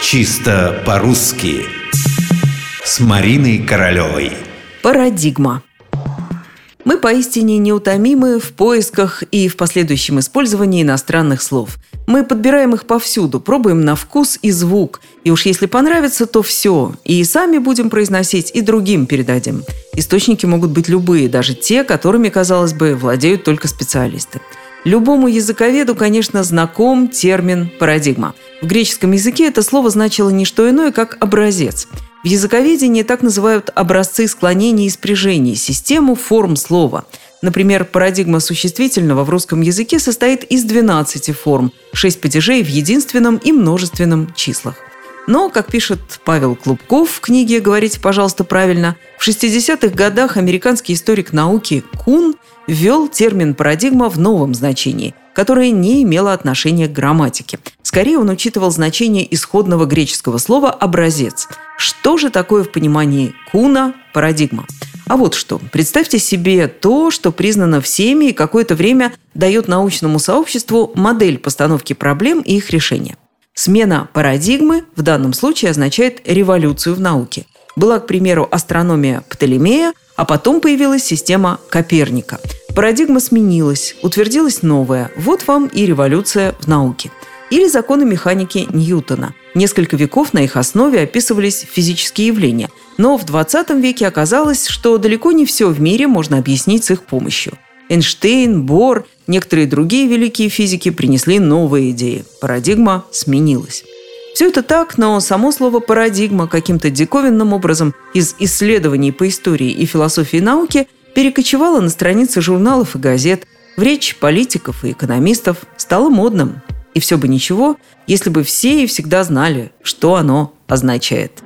Чисто по-русски С Мариной Королевой Парадигма мы поистине неутомимы в поисках и в последующем использовании иностранных слов. Мы подбираем их повсюду, пробуем на вкус и звук. И уж если понравится, то все. И сами будем произносить, и другим передадим. Источники могут быть любые, даже те, которыми, казалось бы, владеют только специалисты. Любому языковеду, конечно, знаком термин «парадигма». В греческом языке это слово значило не что иное, как «образец». В языковедении так называют образцы склонений и спряжений, систему форм слова. Например, парадигма существительного в русском языке состоит из 12 форм, 6 падежей в единственном и множественном числах. Но, как пишет Павел Клубков в книге «Говорите, пожалуйста, правильно», в 60-х годах американский историк науки Кун ввел термин «парадигма» в новом значении, которое не имело отношения к грамматике. Скорее он учитывал значение исходного греческого слова «образец», что же такое в понимании Куна парадигма? А вот что. Представьте себе то, что признано всеми и какое-то время дает научному сообществу модель постановки проблем и их решения. Смена парадигмы в данном случае означает революцию в науке. Была, к примеру, астрономия Птолемея, а потом появилась система Коперника. Парадигма сменилась, утвердилась новая. Вот вам и революция в науке – или законы механики Ньютона. Несколько веков на их основе описывались физические явления, но в 20 веке оказалось, что далеко не все в мире можно объяснить с их помощью. Эйнштейн, Бор, некоторые другие великие физики принесли новые идеи. Парадигма сменилась. Все это так, но само слово «парадигма» каким-то диковинным образом из исследований по истории и философии науки перекочевало на страницы журналов и газет, в речь политиков и экономистов, стало модным – и все бы ничего, если бы все и всегда знали, что оно означает.